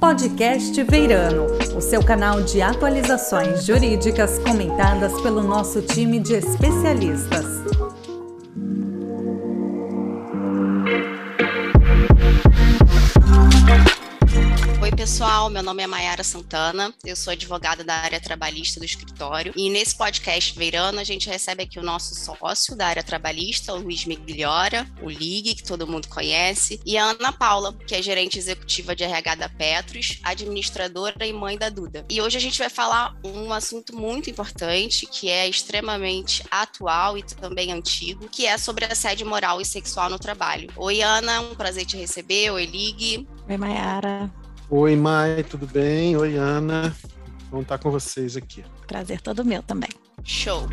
Podcast Veirano, o seu canal de atualizações jurídicas comentadas pelo nosso time de especialistas. Pessoal, meu nome é Mayara Santana, eu sou advogada da área trabalhista do escritório e nesse podcast Veirano a gente recebe aqui o nosso sócio da área trabalhista, o Luiz Migliora, o Ligue, que todo mundo conhece, e a Ana Paula, que é gerente executiva de RH da Petros, administradora e mãe da Duda. E hoje a gente vai falar um assunto muito importante, que é extremamente atual e também antigo, que é sobre assédio moral e sexual no trabalho. Oi, Ana, um prazer te receber. Oi, Ligue. Oi, Mayara. Oi, Mai, tudo bem? Oi, Ana. Vamos estar com vocês aqui. Prazer todo meu também. Show.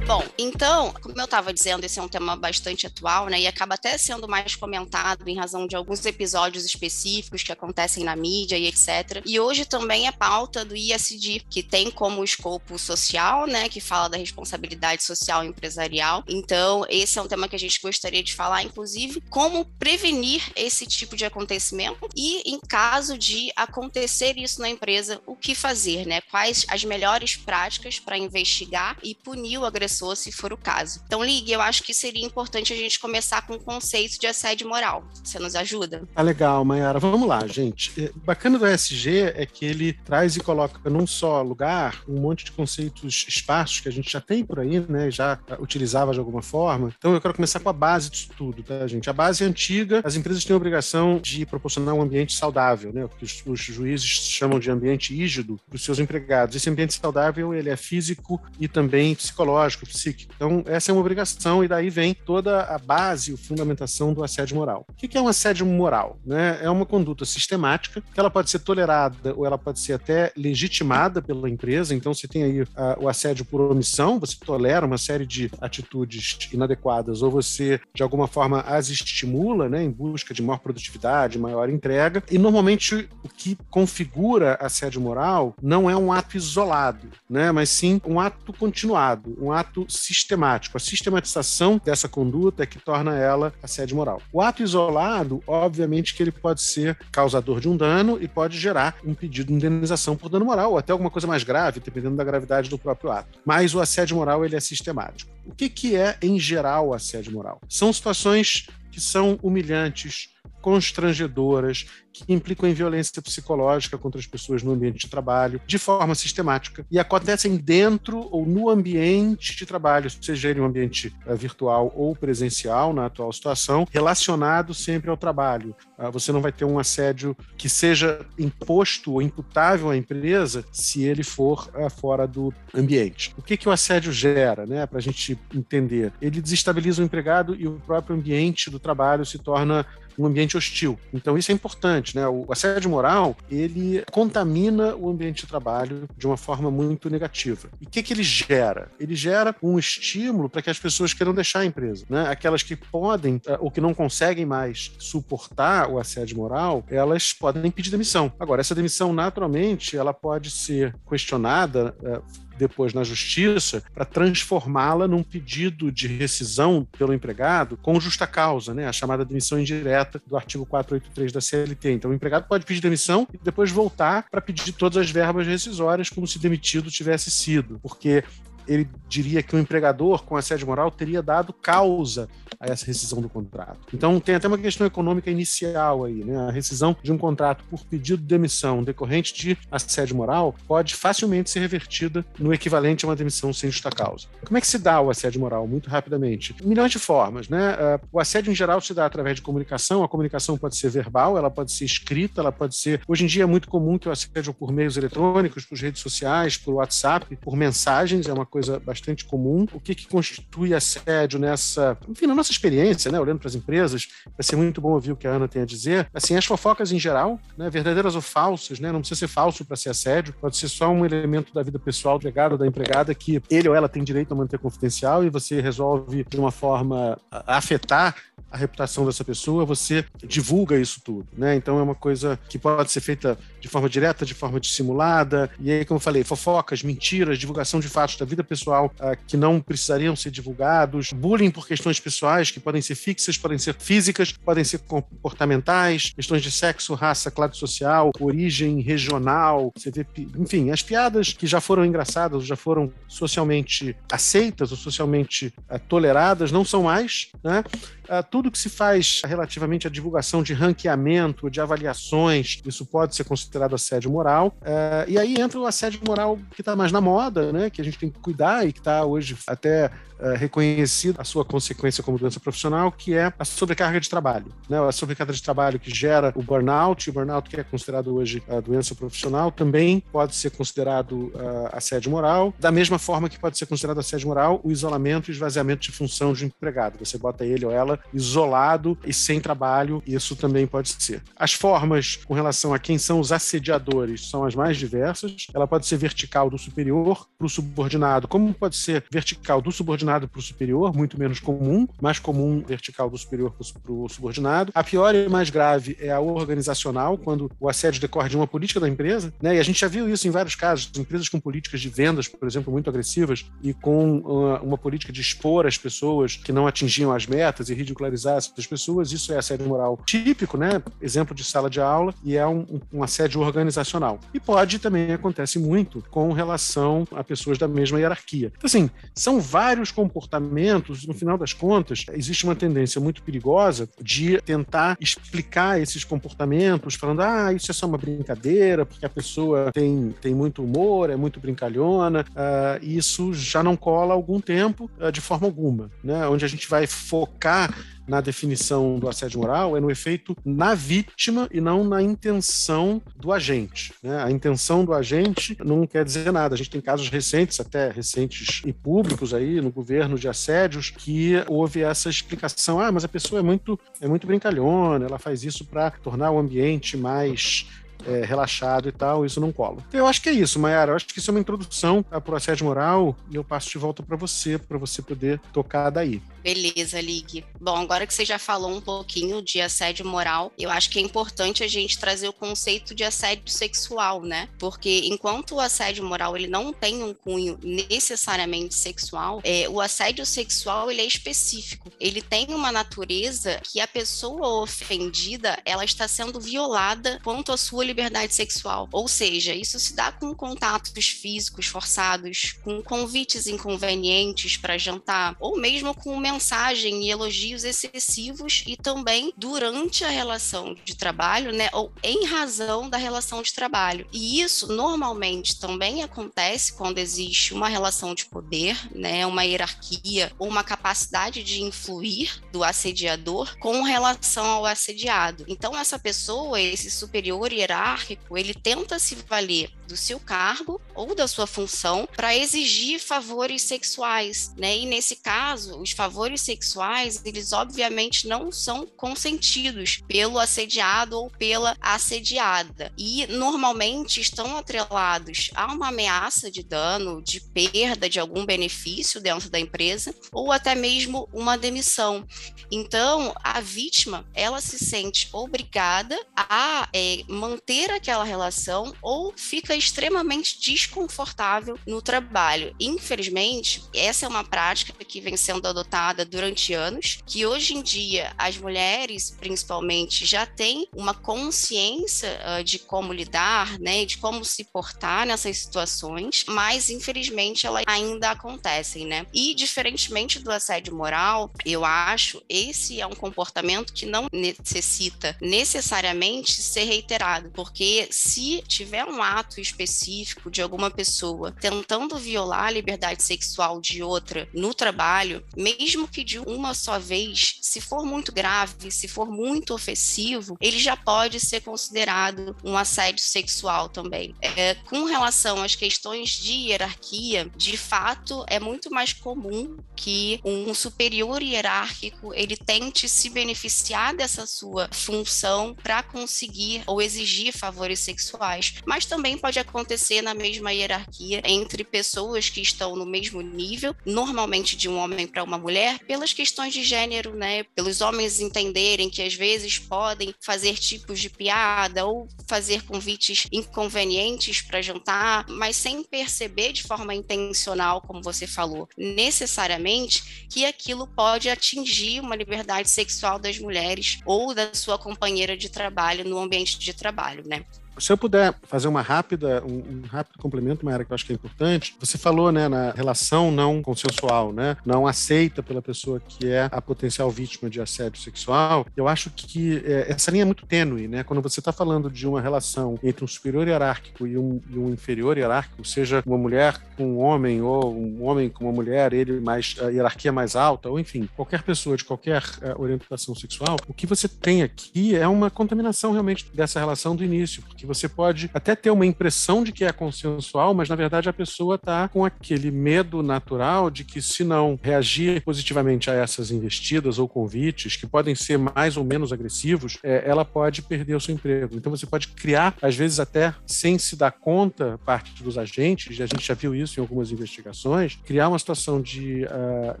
Bom, então, como eu estava dizendo, esse é um tema bastante atual, né? E acaba até sendo mais comentado em razão de alguns episódios específicos que acontecem na mídia e etc. E hoje também é pauta do ISD, que tem como escopo social, né? Que fala da responsabilidade social empresarial. Então, esse é um tema que a gente gostaria de falar, inclusive, como prevenir esse tipo de acontecimento e, em caso de acontecer isso na empresa, o que fazer, né? Quais as melhores práticas para investigar e punir o agressor pessoa, se for o caso. Então, Ligue, eu acho que seria importante a gente começar com o conceito de assédio moral. Você nos ajuda? Tá legal, Mayara. Vamos lá, gente. É, bacana do ESG é que ele traz e coloca num só lugar um monte de conceitos esparsos que a gente já tem por aí, né? Já utilizava de alguma forma. Então, eu quero começar com a base disso tudo, tá, gente? A base é antiga, as empresas têm a obrigação de proporcionar um ambiente saudável, né? O que os, os juízes chamam de ambiente rígido para os seus empregados. Esse ambiente saudável, ele é físico e também psicológico, psíquico. Então, essa é uma obrigação, e daí vem toda a base, a fundamentação do assédio moral. O que é um assédio moral? Né? É uma conduta sistemática, que ela pode ser tolerada ou ela pode ser até legitimada pela empresa. Então, você tem aí a, o assédio por omissão, você tolera uma série de atitudes inadequadas, ou você, de alguma forma, as estimula, né, em busca de maior produtividade, maior entrega. E, normalmente, o que configura assédio moral não é um ato isolado, né, mas sim um ato continuado, um ato ato sistemático. A sistematização dessa conduta é que torna ela assédio moral. O ato isolado, obviamente que ele pode ser causador de um dano e pode gerar um pedido de indenização por dano moral, ou até alguma coisa mais grave, dependendo da gravidade do próprio ato. Mas o assédio moral ele é sistemático. O que, que é, em geral, assédio moral? São situações que são humilhantes, constrangedoras, que implicam em violência psicológica contra as pessoas no ambiente de trabalho, de forma sistemática, e acontecem dentro ou no ambiente de trabalho, seja ele um ambiente uh, virtual ou presencial, na atual situação, relacionado sempre ao trabalho. Uh, você não vai ter um assédio que seja imposto ou imputável à empresa se ele for uh, fora do ambiente. O que, que o assédio gera, né, para a gente entender? Ele desestabiliza o empregado e o próprio ambiente do trabalho se torna um ambiente hostil. Então isso é importante, né? O assédio moral, ele contamina o ambiente de trabalho de uma forma muito negativa. E o que, que ele gera? Ele gera um estímulo para que as pessoas queiram deixar a empresa, né? Aquelas que podem eh, ou que não conseguem mais suportar o assédio moral, elas podem pedir demissão. Agora, essa demissão, naturalmente, ela pode ser questionada eh, depois na justiça para transformá-la num pedido de rescisão pelo empregado com justa causa, né? a chamada demissão indireta do artigo 483 da CLT. Então, o empregado pode pedir demissão e depois voltar para pedir todas as verbas rescisórias como se demitido tivesse sido, porque ele diria que o empregador, com assédio moral, teria dado causa a essa rescisão do contrato. Então, tem até uma questão econômica inicial aí, né? A rescisão de um contrato por pedido de demissão decorrente de assédio moral pode facilmente ser revertida no equivalente a uma demissão sem justa causa. Como é que se dá o assédio moral? Muito rapidamente. Milhões de formas, né? Ah, o assédio, em geral, se dá através de comunicação. A comunicação pode ser verbal, ela pode ser escrita, ela pode ser. Hoje em dia é muito comum que o assédio por meios eletrônicos, por redes sociais, por WhatsApp, por mensagens, é uma coisa bastante comum. O que, que constitui assédio nessa, enfim, na nossa experiência, né, olhando para as empresas, vai ser muito bom ouvir o que a Ana tem a dizer. Assim, as fofocas em geral, né, verdadeiras ou falsas, né, não precisa ser falso para ser assédio, pode ser só um elemento da vida pessoal do empregado ou da empregada que ele ou ela tem direito a manter confidencial e você resolve de uma forma afetar a reputação dessa pessoa, você divulga isso tudo, né? Então é uma coisa que pode ser feita de forma direta, de forma dissimulada, e aí, como eu falei, fofocas, mentiras, divulgação de fatos da vida pessoal uh, que não precisariam ser divulgados, bullying por questões pessoais que podem ser fixas, podem ser físicas, podem ser comportamentais, questões de sexo, raça, classe social, origem regional, você vê, enfim, as piadas que já foram engraçadas, já foram socialmente aceitas ou socialmente uh, toleradas, não são mais, né? Uh, tudo que se faz relativamente à divulgação de ranqueamento, de avaliações, isso pode ser considerado assédio moral. Uh, e aí entra o assédio moral que está mais na moda, né, que a gente tem que cuidar e que está hoje até uh, reconhecido a sua consequência como doença profissional, que é a sobrecarga de trabalho. Né? A sobrecarga de trabalho que gera o burnout, o burnout que é considerado hoje a doença profissional, também pode ser considerado assédio moral, da mesma forma que pode ser considerado assédio moral o isolamento e esvaziamento de função de um empregado. Você bota ele ou ela isolado e sem trabalho, isso também pode ser. As formas com relação a quem são os assediadores são as mais diversas. Ela pode ser vertical do superior para o subordinado, como pode ser vertical do subordinado para o superior, muito menos comum, mais comum vertical do superior para o subordinado. A pior e mais grave é a organizacional, quando o assédio decorre de uma política da empresa, né? E a gente já viu isso em vários casos, empresas com políticas de vendas, por exemplo, muito agressivas e com uma, uma política de expor as pessoas que não atingiam as metas e ridicularizar essas pessoas, isso é assédio moral típico, né? Exemplo de sala de aula e é um, um assédio organizacional. E pode também acontece muito com relação a pessoas da mesma hierarquia. Então, assim, são vários comportamentos, no final das contas, existe uma tendência muito perigosa de tentar explicar esses comportamentos, falando, ah, isso é só uma brincadeira, porque a pessoa tem, tem muito humor, é muito brincalhona, uh, isso já não cola há algum tempo, uh, de forma alguma, né? Onde a gente vai focar na definição do assédio moral é no efeito na vítima e não na intenção do agente. Né? A intenção do agente não quer dizer nada. A gente tem casos recentes, até recentes e públicos aí no governo de assédios, que houve essa explicação: ah, mas a pessoa é muito, é muito brincalhona, ela faz isso para tornar o ambiente mais é, relaxado e tal, isso não cola. Então, eu acho que é isso, Mayara. Eu acho que isso é uma introdução para o assédio moral e eu passo de volta para você, para você poder tocar daí. Beleza, Ligue. Bom, agora que você já falou um pouquinho de assédio moral, eu acho que é importante a gente trazer o conceito de assédio sexual, né? Porque enquanto o assédio moral ele não tem um cunho necessariamente sexual, é, o assédio sexual ele é específico. Ele tem uma natureza que a pessoa ofendida ela está sendo violada quanto à sua liberdade sexual. Ou seja, isso se dá com contatos físicos forçados, com convites inconvenientes para jantar, ou mesmo com mensagem e elogios excessivos e também durante a relação de trabalho, né, ou em razão da relação de trabalho. E isso normalmente também acontece quando existe uma relação de poder, né, uma hierarquia ou uma capacidade de influir do assediador com relação ao assediado. Então essa pessoa, esse superior hierárquico, ele tenta se valer do seu cargo ou da sua função para exigir favores sexuais, né? E nesse caso, os favores sexuais, eles obviamente não são consentidos pelo assediado ou pela assediada e normalmente estão atrelados a uma ameaça de dano, de perda de algum benefício dentro da empresa ou até mesmo uma demissão. Então, a vítima, ela se sente obrigada a é, manter aquela relação ou fica extremamente desconfortável no trabalho. Infelizmente, essa é uma prática que vem sendo adotada durante anos, que hoje em dia as mulheres, principalmente, já têm uma consciência uh, de como lidar, né, de como se portar nessas situações, mas infelizmente elas ainda acontecem, né? E diferentemente do assédio moral, eu acho esse é um comportamento que não necessita necessariamente ser reiterado, porque se tiver um ato específico de alguma pessoa tentando violar a liberdade sexual de outra no trabalho, mesmo que de uma só vez, se for muito grave, se for muito ofensivo, ele já pode ser considerado um assédio sexual também. É, com relação às questões de hierarquia, de fato, é muito mais comum que um superior hierárquico ele tente se beneficiar dessa sua função para conseguir ou exigir favores sexuais, mas também pode pode acontecer na mesma hierarquia entre pessoas que estão no mesmo nível, normalmente de um homem para uma mulher, pelas questões de gênero, né? Pelos homens entenderem que às vezes podem fazer tipos de piada ou fazer convites inconvenientes para jantar, mas sem perceber de forma intencional, como você falou, necessariamente que aquilo pode atingir uma liberdade sexual das mulheres ou da sua companheira de trabalho no ambiente de trabalho, né? Se eu puder fazer uma rápida, um, um rápido complemento, Mayara, que eu acho que é importante, você falou, né, na relação não consensual, né, não aceita pela pessoa que é a potencial vítima de assédio sexual. Eu acho que é, essa linha é muito tênue, né, quando você está falando de uma relação entre um superior hierárquico e um, e um, inferior hierárquico, seja uma mulher com um homem ou um homem com uma mulher, ele mais a hierarquia mais alta, ou enfim, qualquer pessoa de qualquer uh, orientação sexual, o que você tem aqui é uma contaminação realmente dessa relação do início, porque você pode até ter uma impressão de que é consensual, mas na verdade a pessoa está com aquele medo natural de que se não reagir positivamente a essas investidas ou convites, que podem ser mais ou menos agressivos, é, ela pode perder o seu emprego. Então você pode criar, às vezes até sem se dar conta, parte dos agentes, e a gente já viu isso em algumas investigações, criar uma situação de, uh,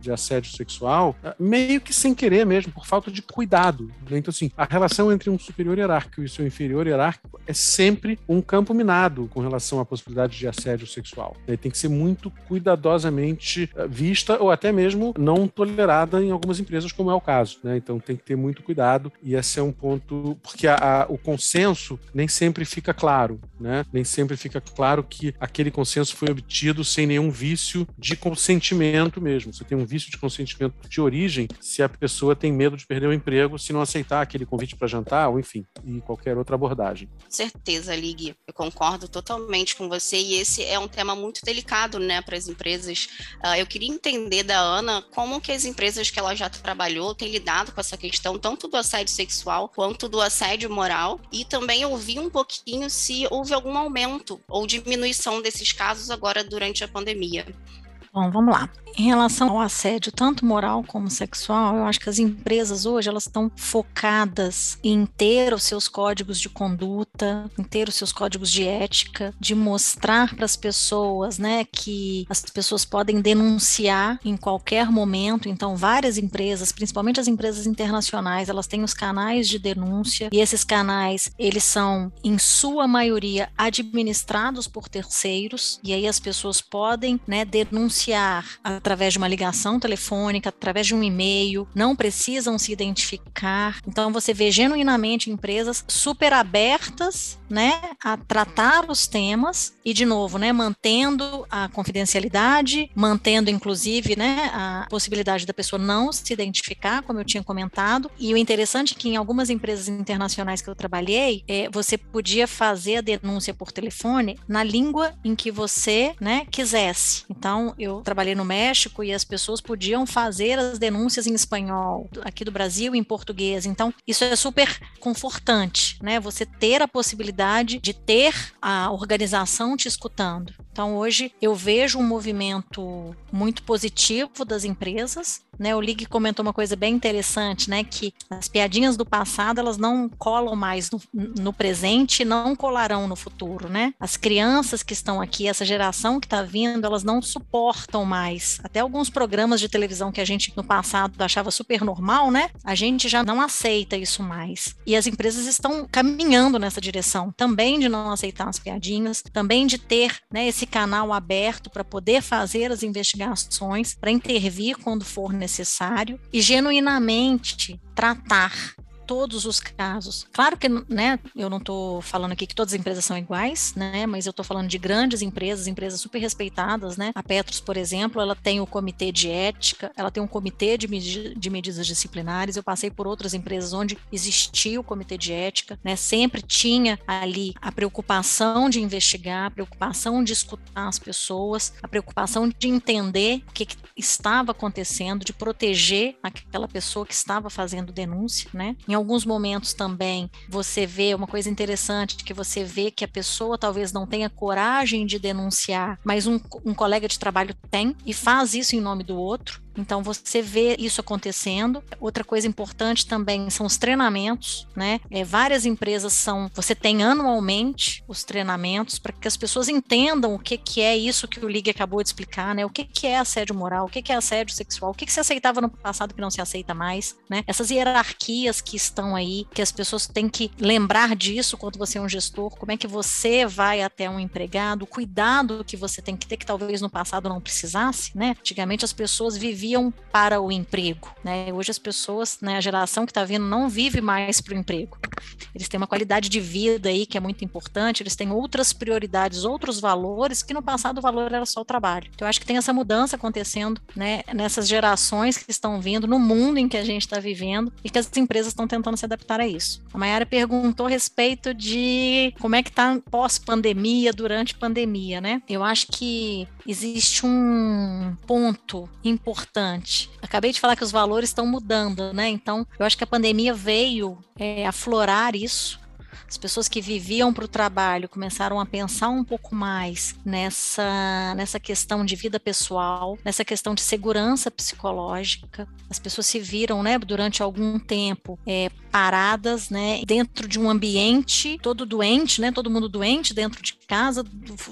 de assédio sexual uh, meio que sem querer mesmo, por falta de cuidado. Né? Então, assim, a relação entre um superior hierárquico e seu inferior hierárquico é sempre um campo minado com relação à possibilidade de assédio sexual. Ele tem que ser muito cuidadosamente eh, vista ou até mesmo não tolerada em algumas empresas, como é o caso. Né? Então tem que ter muito cuidado e esse é um ponto, porque a, a, o consenso nem sempre fica claro, né? nem sempre fica claro que aquele consenso foi obtido sem nenhum vício de consentimento mesmo. Você tem um vício de consentimento de origem se a pessoa tem medo de perder o emprego se não aceitar aquele convite para jantar, ou enfim, e qualquer outra abordagem. Certeza certeza, Ligue. Eu concordo totalmente com você e esse é um tema muito delicado, né, para as empresas. Uh, eu queria entender da Ana como que as empresas que ela já trabalhou têm lidado com essa questão, tanto do assédio sexual quanto do assédio moral, e também ouvir um pouquinho se houve algum aumento ou diminuição desses casos agora durante a pandemia. Bom, vamos lá. Em relação ao assédio, tanto moral como sexual, eu acho que as empresas hoje elas estão focadas em ter os seus códigos de conduta, em ter os seus códigos de ética, de mostrar para as pessoas, né, que as pessoas podem denunciar em qualquer momento. Então, várias empresas, principalmente as empresas internacionais, elas têm os canais de denúncia e esses canais, eles são em sua maioria administrados por terceiros e aí as pessoas podem, né, denunciar através de uma ligação telefônica, através de um e-mail, não precisam se identificar. Então você vê genuinamente empresas super abertas, né, a tratar os temas e de novo, né, mantendo a confidencialidade, mantendo inclusive, né, a possibilidade da pessoa não se identificar, como eu tinha comentado. E o interessante é que em algumas empresas internacionais que eu trabalhei, é, você podia fazer a denúncia por telefone na língua em que você, né, quisesse. Então eu trabalhei no México e as pessoas podiam fazer as denúncias em espanhol, aqui do Brasil em português. Então, isso é super confortante, né? Você ter a possibilidade de ter a organização te escutando. Então, hoje eu vejo um movimento muito positivo das empresas. Né, o Lig comentou uma coisa bem interessante, né, que as piadinhas do passado elas não colam mais no, no presente, não colarão no futuro, né? As crianças que estão aqui, essa geração que está vindo, elas não suportam mais. Até alguns programas de televisão que a gente no passado achava super normal, né? A gente já não aceita isso mais. E as empresas estão caminhando nessa direção, também de não aceitar as piadinhas, também de ter, né, esse esse canal aberto para poder fazer as investigações, para intervir quando for necessário e genuinamente tratar todos os casos. Claro que, né, eu não estou falando aqui que todas as empresas são iguais, né, mas eu estou falando de grandes empresas, empresas super respeitadas, né. A Petros, por exemplo, ela tem o comitê de ética, ela tem um comitê de, medi de medidas disciplinares. Eu passei por outras empresas onde existia o comitê de ética, né, sempre tinha ali a preocupação de investigar, a preocupação de escutar as pessoas, a preocupação de entender o que, que estava acontecendo, de proteger aquela pessoa que estava fazendo denúncia, né. Em alguns momentos também você vê uma coisa interessante, que você vê que a pessoa talvez não tenha coragem de denunciar, mas um, um colega de trabalho tem e faz isso em nome do outro. Então você vê isso acontecendo. Outra coisa importante também são os treinamentos, né? É, várias empresas são, você tem anualmente os treinamentos para que as pessoas entendam o que, que é isso que o Ligue acabou de explicar, né? O que, que é assédio moral, o que, que é assédio sexual, o que, que se aceitava no passado que não se aceita mais, né? Essas hierarquias que estão aí, que as pessoas têm que lembrar disso quando você é um gestor, como é que você vai até um empregado, o cuidado que você tem que ter, que talvez no passado não precisasse, né? Antigamente as pessoas viviam para o emprego, né? Hoje as pessoas, né, a geração que está vindo não vive mais para o emprego. Eles têm uma qualidade de vida aí que é muito importante, eles têm outras prioridades, outros valores que no passado o valor era só o trabalho. Então eu acho que tem essa mudança acontecendo, né, nessas gerações que estão vindo no mundo em que a gente está vivendo e que as empresas estão tentando se adaptar a isso. A Mayara perguntou a respeito de como é que está pós-pandemia, durante pandemia, né? Eu acho que existe um ponto importante. Acabei de falar que os valores estão mudando, né? Então, eu acho que a pandemia veio é, aflorar isso as pessoas que viviam para o trabalho começaram a pensar um pouco mais nessa, nessa questão de vida pessoal, nessa questão de segurança psicológica. As pessoas se viram, né, durante algum tempo, é, paradas, né, dentro de um ambiente todo doente, né, todo mundo doente dentro de casa,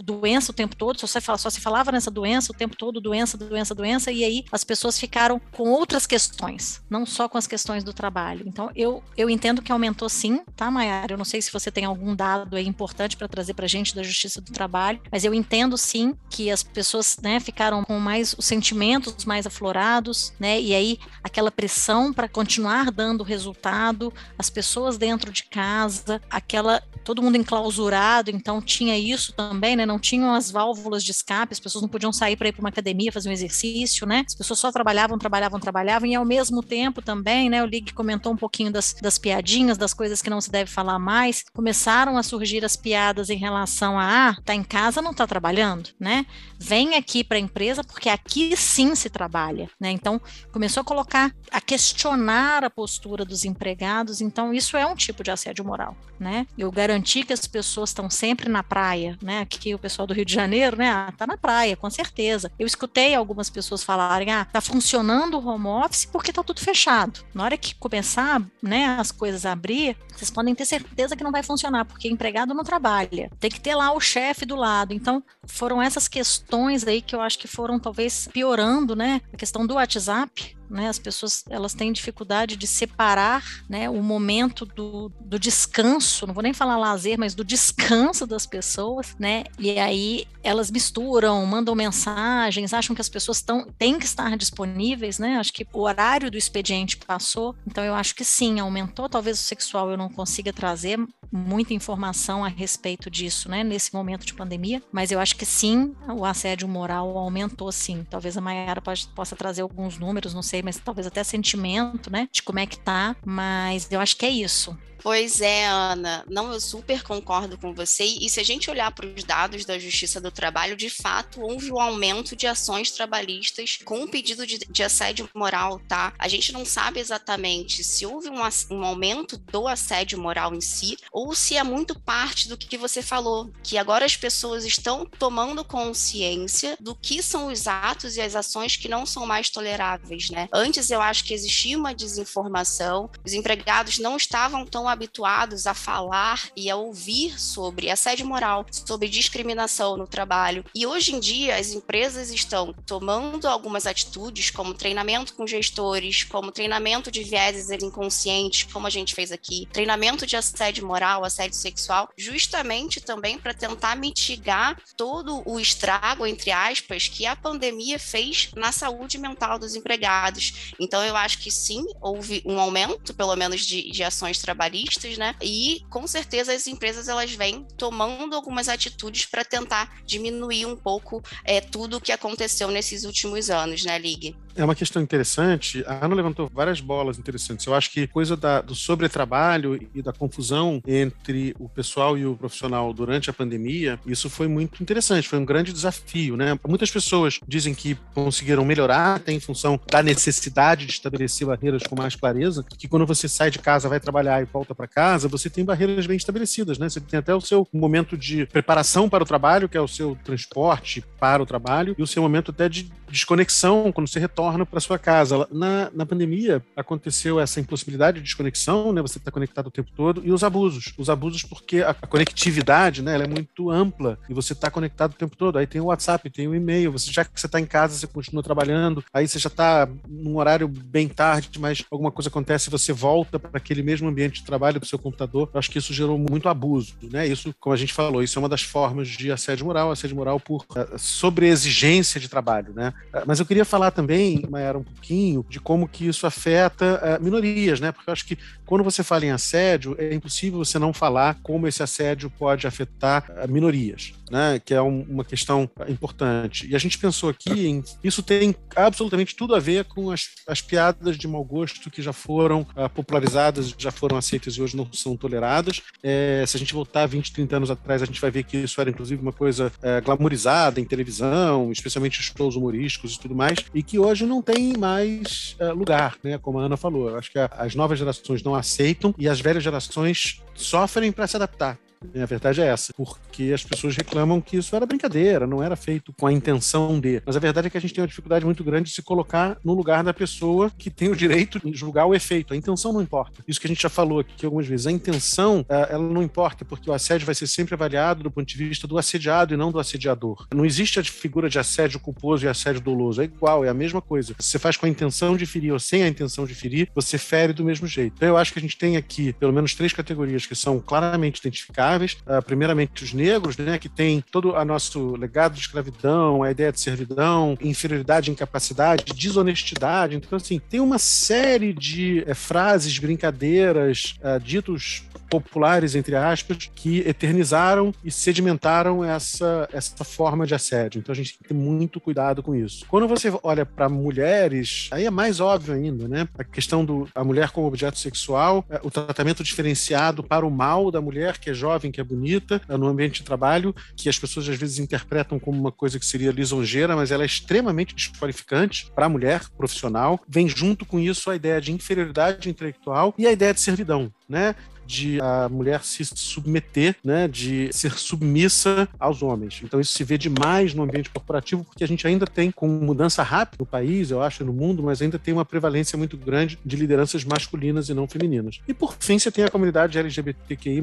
doença o tempo todo, só se, fala, só se falava nessa doença o tempo todo, doença, doença, doença, e aí as pessoas ficaram com outras questões, não só com as questões do trabalho. Então, eu, eu entendo que aumentou sim, tá, Mayara? Eu não sei se você tem algum dado aí importante para trazer para gente da Justiça do Trabalho, mas eu entendo sim que as pessoas, né, ficaram com mais os sentimentos mais aflorados, né, e aí aquela pressão para continuar dando resultado, as pessoas dentro de casa, aquela todo mundo enclausurado, então tinha isso também, né? Não tinham as válvulas de escape, as pessoas não podiam sair para ir para uma academia fazer um exercício, né? As pessoas só trabalhavam, trabalhavam, trabalhavam, e ao mesmo tempo também, né? O Lig comentou um pouquinho das, das piadinhas, das coisas que não se deve falar mais. Começaram a surgir as piadas em relação a, ah, tá em casa, não tá trabalhando, né? Vem aqui para a empresa porque aqui sim se trabalha, né? Então começou a colocar, a questionar a postura dos empregados, então isso é um tipo de assédio moral, né? Eu garanti que as pessoas estão sempre na praia, né? Aqui o pessoal do Rio de Janeiro, né? Ah, tá na praia, com certeza. Eu escutei algumas pessoas falarem, ah, tá funcionando o home office porque tá tudo fechado. Na hora que começar, né, as coisas a abrir, vocês podem ter certeza que não vai funcionar, porque empregado não trabalha. Tem que ter lá o chefe do lado. Então, foram essas questões aí que eu acho que foram talvez piorando, né? A questão do WhatsApp, né? As pessoas elas têm dificuldade de separar, né, o momento do, do descanso, não vou nem falar lazer, mas do descanso das pessoas, né? E aí elas misturam, mandam mensagens, acham que as pessoas tão, têm que estar disponíveis, né? Acho que o horário do expediente passou, então eu acho que sim, aumentou. Talvez o sexual eu não consiga trazer muita informação a respeito disso, né, nesse momento de pandemia, mas eu acho que sim, o assédio moral aumentou sim. Talvez a Mayara possa trazer alguns números, não sei, mas talvez até sentimento, né, de como é que tá, mas eu acho que é isso. Pois é, Ana. Não, eu super concordo com você. E se a gente olhar para os dados da Justiça do Trabalho, de fato, houve um aumento de ações trabalhistas com o pedido de, de, assédio moral, tá? A gente não sabe exatamente se houve um, um aumento do assédio moral em si ou se é muito parte do que você falou, que agora as pessoas estão tomando consciência do que são os atos e as ações que não são mais toleráveis, né? Antes eu acho que existia uma desinformação, os empregados não estavam tão habituados a falar e a ouvir sobre assédio moral, sobre discriminação no trabalho. E hoje em dia as empresas estão tomando algumas atitudes, como treinamento com gestores, como treinamento de vieses inconscientes, como a gente fez aqui, treinamento de assédio moral, assédio sexual, justamente também para tentar mitigar todo o estrago, entre aspas, que a pandemia fez na saúde mental dos empregados. Então, eu acho que sim, houve um aumento, pelo menos, de, de ações trabalhistas né? E com certeza as empresas elas vêm tomando algumas atitudes para tentar diminuir um pouco é, tudo o que aconteceu nesses últimos anos, né, Ligue? É uma questão interessante. A Ana levantou várias bolas interessantes. Eu acho que coisa da, do sobretrabalho e da confusão entre o pessoal e o profissional durante a pandemia, isso foi muito interessante, foi um grande desafio, né? Muitas pessoas dizem que conseguiram melhorar, até em função da necessidade de estabelecer barreiras com mais clareza, que quando você sai de casa, vai trabalhar e volta para casa, você tem barreiras bem estabelecidas, né? Você tem até o seu momento de preparação para o trabalho, que é o seu transporte para o trabalho, e o seu momento até de desconexão quando você retorna para sua casa. Na, na pandemia aconteceu essa impossibilidade de desconexão, né? Você está conectado o tempo todo e os abusos, os abusos porque a, a conectividade, né? Ela é muito ampla e você está conectado o tempo todo. Aí tem o WhatsApp, tem o e-mail. Você já que você está em casa, você continua trabalhando. Aí você já está num horário bem tarde, mas alguma coisa acontece, você volta para aquele mesmo ambiente de trabalho, para o seu computador. Eu acho que isso gerou muito abuso, né? Isso, como a gente falou, isso é uma das formas de assédio moral, assédio moral por uh, sobreexigência de trabalho, né? Uh, mas eu queria falar também, Mayara, um pouquinho de como que isso afeta uh, minorias, né? Porque eu acho que quando você fala em assédio, é impossível você não falar como esse assédio pode afetar minorias, né? Que é um, uma questão importante. E a gente pensou aqui em isso tem absolutamente tudo a ver com as, as piadas de mau gosto que já foram popularizadas, já foram aceitas e hoje não são toleradas. É, se a gente voltar 20, 30 anos atrás, a gente vai ver que isso era inclusive uma coisa é, glamourizada em televisão, especialmente shows humorísticos e tudo mais, e que hoje não tem mais é, lugar, né? Como a Ana falou. Acho que a, as novas gerações não aceitam e as velhas gerações sofrem para se adaptar. A verdade é essa, porque as pessoas reclamam que isso era brincadeira, não era feito com a intenção de. Mas a verdade é que a gente tem uma dificuldade muito grande de se colocar no lugar da pessoa que tem o direito de julgar o efeito. A intenção não importa. Isso que a gente já falou aqui algumas vezes. A intenção, eh, ela não importa, porque o assédio vai ser sempre avaliado do ponto de vista do assediado e não do assediador. Não existe a figura de assédio culposo e assédio doloso. É igual, é a mesma coisa. Se você faz com a intenção de ferir ou sem a intenção de ferir, você fere do mesmo jeito. Então eu acho que a gente tem aqui pelo menos três categorias que são claramente identificáveis uh, primeiramente os negros, né, que tem todo o nosso legado de escravidão, a ideia de servidão, inferioridade, incapacidade, desonestidade. Então, assim, tem uma série de é, frases, brincadeiras, uh, ditos populares, entre aspas, que eternizaram e sedimentaram essa, essa forma de assédio. Então a gente tem que ter muito cuidado com isso. Quando você olha para mulheres, aí é mais óbvio ainda, né? A questão do a mulher como objeto sexual, é, o tratamento diferenciado para o mal da mulher, que é jovem, que é bonita, é, no ambiente de trabalho, que as pessoas às vezes interpretam como uma coisa que seria lisonjeira, mas ela é extremamente desqualificante para a mulher profissional. Vem junto com isso a ideia de inferioridade intelectual e a ideia de servidão, né? De a mulher se submeter, né, de ser submissa aos homens. Então isso se vê demais no ambiente corporativo, porque a gente ainda tem, com mudança rápida no país, eu acho, no mundo, mas ainda tem uma prevalência muito grande de lideranças masculinas e não femininas. E por fim, você tem a comunidade LGBTQI+,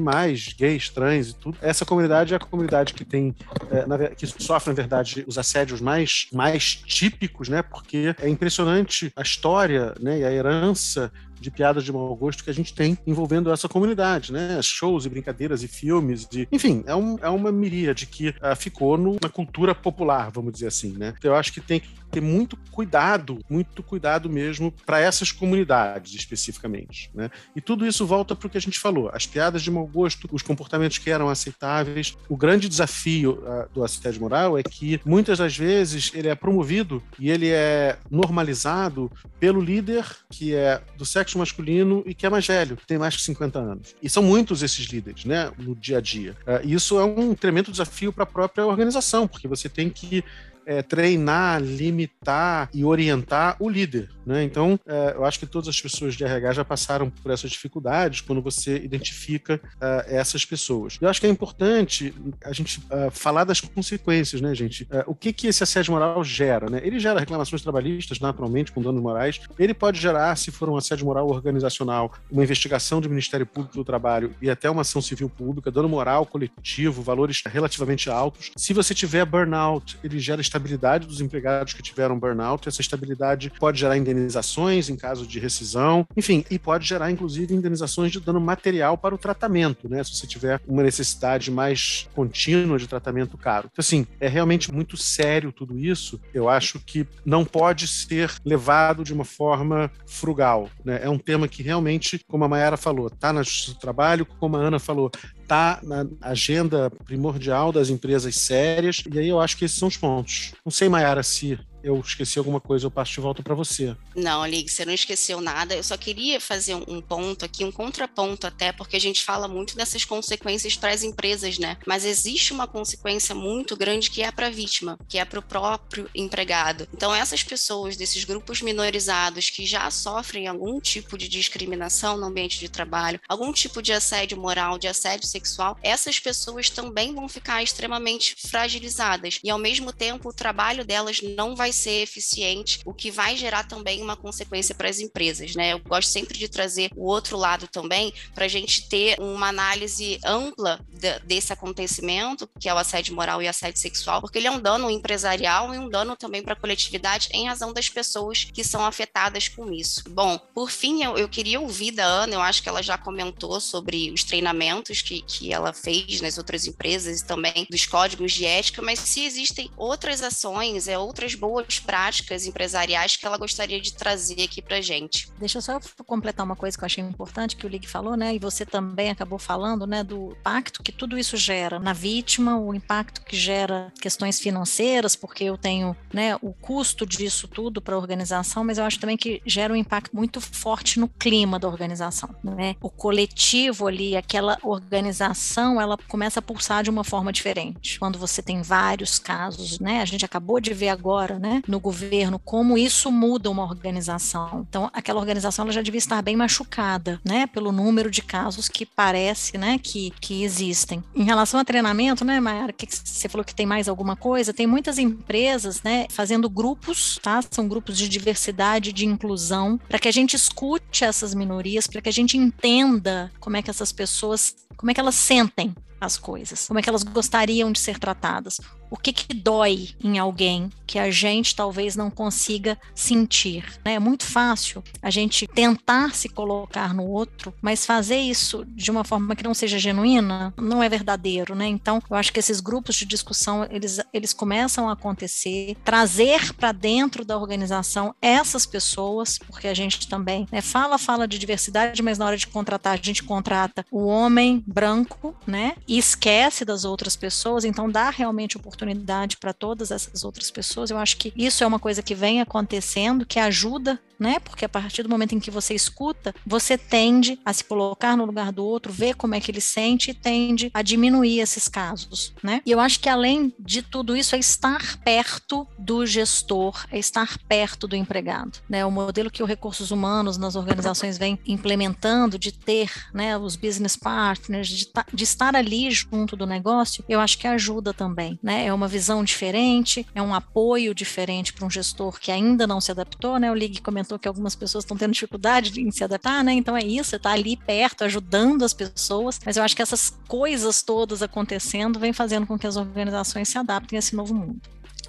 gays, trans e tudo. Essa comunidade é a comunidade que tem, é, na, que sofre, na verdade, os assédios mais, mais típicos, né, porque é impressionante a história, né, e a herança de piadas de mau gosto que a gente tem envolvendo essa comunidade, né? Shows e brincadeiras e filmes, de... enfim, é, um, é uma miríade que uh, ficou no, na cultura popular, vamos dizer assim, né? Então eu acho que tem que ter muito cuidado, muito cuidado mesmo para essas comunidades especificamente, né? E tudo isso volta para o que a gente falou, as piadas de mau gosto, os comportamentos que eram aceitáveis. O grande desafio uh, do assédio moral é que muitas das vezes ele é promovido e ele é normalizado pelo líder que é do sexo masculino e que é mais velho, que tem mais de 50 anos. E são muitos esses líderes, né, no dia a dia. Uh, e isso é um tremendo desafio para a própria organização, porque você tem que é, treinar, limitar e orientar o líder. Né? Então, é, eu acho que todas as pessoas de RH já passaram por essas dificuldades quando você identifica uh, essas pessoas. Eu acho que é importante a gente uh, falar das consequências, né, gente? Uh, o que, que esse assédio moral gera? Né? Ele gera reclamações trabalhistas, naturalmente, com danos morais. Ele pode gerar, se for um assédio moral organizacional, uma investigação do Ministério Público do Trabalho e até uma ação civil pública, dano moral coletivo, valores relativamente altos. Se você tiver burnout, ele gera estabilidade dos empregados que tiveram burnout. Essa estabilidade pode gerar indenizações em caso de rescisão, enfim, e pode gerar inclusive indenizações de dano material para o tratamento, né? Se você tiver uma necessidade mais contínua de tratamento caro. Então, assim, é realmente muito sério tudo isso. Eu acho que não pode ser levado de uma forma frugal, né? É um tema que realmente, como a Mayara falou, está no trabalho, como a Ana falou, está na agenda primordial das empresas sérias, e aí eu acho que esses são os pontos. Não sei, Mayara, se eu esqueci alguma coisa, eu passo de volta para você. Não, Lig, você não esqueceu nada. Eu só queria fazer um ponto aqui, um contraponto até, porque a gente fala muito dessas consequências para as empresas, né? Mas existe uma consequência muito grande que é para a vítima, que é para o próprio empregado. Então, essas pessoas desses grupos minorizados que já sofrem algum tipo de discriminação no ambiente de trabalho, algum tipo de assédio moral, de assédio sexual, essas pessoas também vão ficar extremamente fragilizadas e, ao mesmo tempo, o trabalho delas não vai ser eficiente, o que vai gerar também uma consequência para as empresas, né? Eu gosto sempre de trazer o outro lado também, para a gente ter uma análise ampla de, desse acontecimento, que é o assédio moral e assédio sexual, porque ele é um dano empresarial e um dano também para a coletividade em razão das pessoas que são afetadas com isso. Bom, por fim, eu, eu queria ouvir da Ana, eu acho que ela já comentou sobre os treinamentos que, que ela fez nas outras empresas e também dos códigos de ética, mas se existem outras ações, é outras boas práticas empresariais que ela gostaria de trazer aqui para gente. Deixa eu só completar uma coisa que eu achei importante que o Lig falou, né? E você também acabou falando, né, do impacto que tudo isso gera na vítima, o impacto que gera questões financeiras, porque eu tenho, né, o custo disso tudo para a organização, mas eu acho também que gera um impacto muito forte no clima da organização, né? O coletivo ali, aquela organização, ela começa a pulsar de uma forma diferente. Quando você tem vários casos, né? A gente acabou de ver agora, né, no governo, como isso muda uma organização. Então, aquela organização ela já devia estar bem machucada, né, pelo número de casos que parece, né, que, que existem. Em relação a treinamento, né, Mayara, que você falou que tem mais alguma coisa? Tem muitas empresas, né, fazendo grupos, tá? São grupos de diversidade, de inclusão, para que a gente escute essas minorias, para que a gente entenda como é que essas pessoas, como é que elas sentem as coisas, como é que elas gostariam de ser tratadas, o que, que dói em alguém que a gente talvez não consiga sentir. Né? É muito fácil a gente tentar se colocar no outro, mas fazer isso de uma forma que não seja genuína não é verdadeiro. Né? Então, eu acho que esses grupos de discussão eles, eles começam a acontecer, trazer para dentro da organização essas pessoas, porque a gente também né, fala, fala de diversidade, mas na hora de contratar, a gente contrata o homem branco, né? E esquece das outras pessoas, então dá realmente oportunidade oportunidade para todas essas outras pessoas. Eu acho que isso é uma coisa que vem acontecendo, que ajuda né? Porque a partir do momento em que você escuta, você tende a se colocar no lugar do outro, ver como é que ele sente e tende a diminuir esses casos, né? E eu acho que além de tudo isso é estar perto do gestor, é estar perto do empregado, né? O modelo que os recursos humanos nas organizações vem implementando de ter, né, os business partners, de, de estar ali junto do negócio, eu acho que ajuda também, né? É uma visão diferente, é um apoio diferente para um gestor que ainda não se adaptou, né? O Lig comentou que algumas pessoas estão tendo dificuldade em se adaptar, né? Então é isso, você está ali perto, ajudando as pessoas, mas eu acho que essas coisas todas acontecendo vem fazendo com que as organizações se adaptem a esse novo mundo.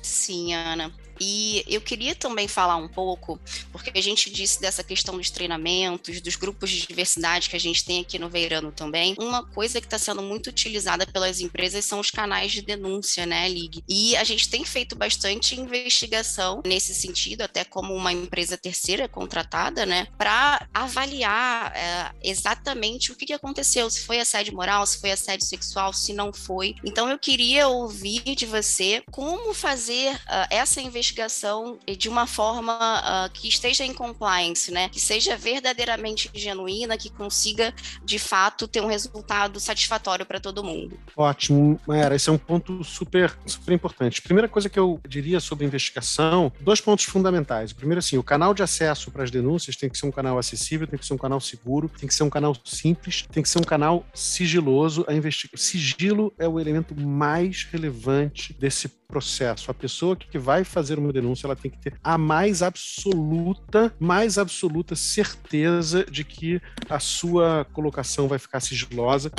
Sim, Ana. E eu queria também falar um pouco, porque a gente disse dessa questão dos treinamentos, dos grupos de diversidade que a gente tem aqui no Veirano também. Uma coisa que está sendo muito utilizada pelas empresas são os canais de denúncia, né, Lig? E a gente tem feito bastante investigação nesse sentido, até como uma empresa terceira contratada, né, para avaliar é, exatamente o que, que aconteceu, se foi assédio moral, se foi assédio sexual, se não foi. Então eu queria ouvir de você como fazer uh, essa investigação investigação de uma forma uh, que esteja em compliance, né? Que seja verdadeiramente genuína, que consiga, de fato, ter um resultado satisfatório para todo mundo. Ótimo, Mayara, esse é um ponto super, super importante. Primeira coisa que eu diria sobre investigação, dois pontos fundamentais. Primeiro, assim, o canal de acesso para as denúncias tem que ser um canal acessível, tem que ser um canal seguro, tem que ser um canal simples, tem que ser um canal sigiloso. A investiga... Sigilo é o elemento mais relevante desse processo. A pessoa que vai fazer uma denúncia, ela tem que ter a mais absoluta, mais absoluta certeza de que a sua colocação vai ficar sigilosa.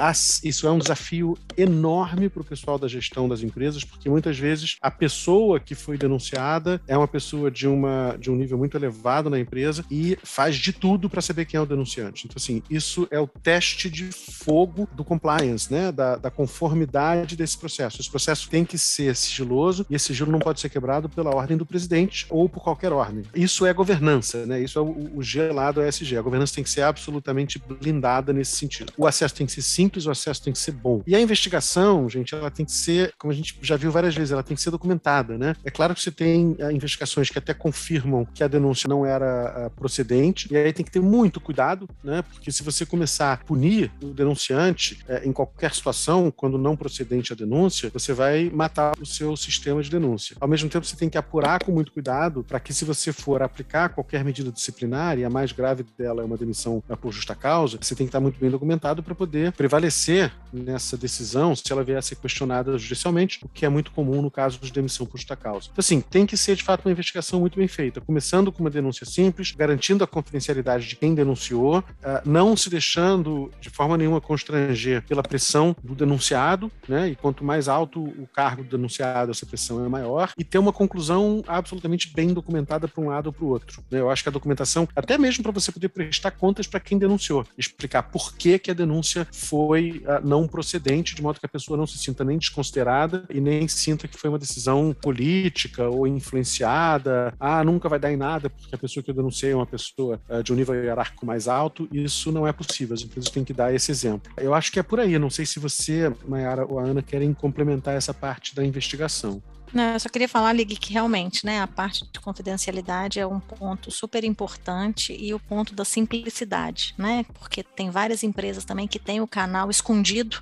Isso é um desafio enorme para o pessoal da gestão das empresas, porque muitas vezes a pessoa que foi denunciada é uma pessoa de, uma, de um nível muito elevado na empresa e faz de tudo para saber quem é o denunciante. Então, assim, isso é o teste de fogo do compliance, né? Da, da conformidade desse processo. Esse processo tem que ser sigiloso e esse sigilo não pode ser quebrado pela ordem do presidente ou por qualquer ordem. Isso é governança, né? Isso é o, o G lá do ESG. A governança tem que ser absolutamente blindada nesse sentido. O acesso tem que ser simples, o acesso tem que ser bom. E a investigação, gente, ela tem que ser, como a gente já viu várias vezes, ela tem que ser documentada, né? É claro que você tem uh, investigações que até confirmam que a denúncia não era uh, procedente, e aí tem que ter muito cuidado, né? Porque se você começar a punir o denunciante uh, em qualquer situação, quando não procedente a denúncia, você vai matar o seu sistema de denúncia. Ao mesmo tempo, você tem que apurar com muito cuidado para que, se você for aplicar qualquer medida disciplinar, e a mais grave dela é uma demissão por justa causa, você tem que estar muito bem documentado para poder prevalecer nessa decisão se ela vier a ser questionada judicialmente, o que é muito comum no caso de demissão por justa causa. Então, assim, tem que ser de fato uma investigação muito bem feita, começando com uma denúncia simples, garantindo a confidencialidade de quem denunciou, uh, não se deixando de forma nenhuma constranger pela pressão do denunciado, né? E quanto mais alto o cargo do denunciado, essa pressão é maior, e ter uma conclusão absolutamente bem documentada para um lado ou para o outro. Né? Eu acho que a documentação, até mesmo para você poder prestar contas para quem denunciou, explicar por que, que a denúncia foi uh, não procedente, de modo que a pessoa não se sinta nem desconsiderada e nem sinta que foi uma decisão política ou influenciada. Ah, nunca vai dar em nada porque a pessoa que eu denunciei é uma pessoa uh, de um nível hierárquico mais alto. Isso não é possível. As empresas têm que dar esse exemplo. Eu acho que é por aí. Não sei se você, Mayara ou a Ana, querem complementar essa parte da investigação. Não, eu só queria falar, Lig, que realmente, né, a parte de confidencialidade é um ponto super importante e o ponto da simplicidade, né? Porque tem várias empresas também que têm o canal escondido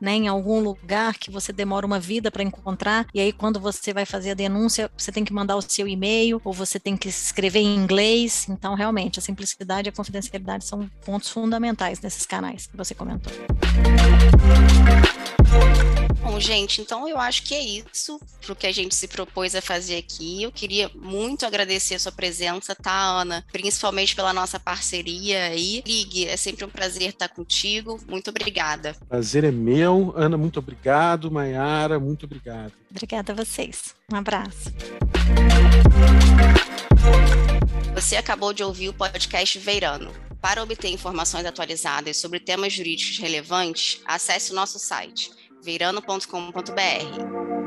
né, em algum lugar que você demora uma vida para encontrar, e aí quando você vai fazer a denúncia, você tem que mandar o seu e-mail, ou você tem que escrever em inglês. Então, realmente, a simplicidade e a confidencialidade são pontos fundamentais nesses canais que você comentou. Bom, gente, então eu acho que é isso para o que a gente se propôs a fazer aqui. Eu queria muito agradecer a sua presença, tá, Ana? Principalmente pela nossa parceria aí. Ligue, é sempre um prazer estar contigo. Muito obrigada. Prazer é meu. Ana, muito obrigado. Maiara, muito obrigado. Obrigada a vocês. Um abraço. Você acabou de ouvir o podcast Veirano. Para obter informações atualizadas sobre temas jurídicos relevantes, acesse o nosso site veirano.com.br.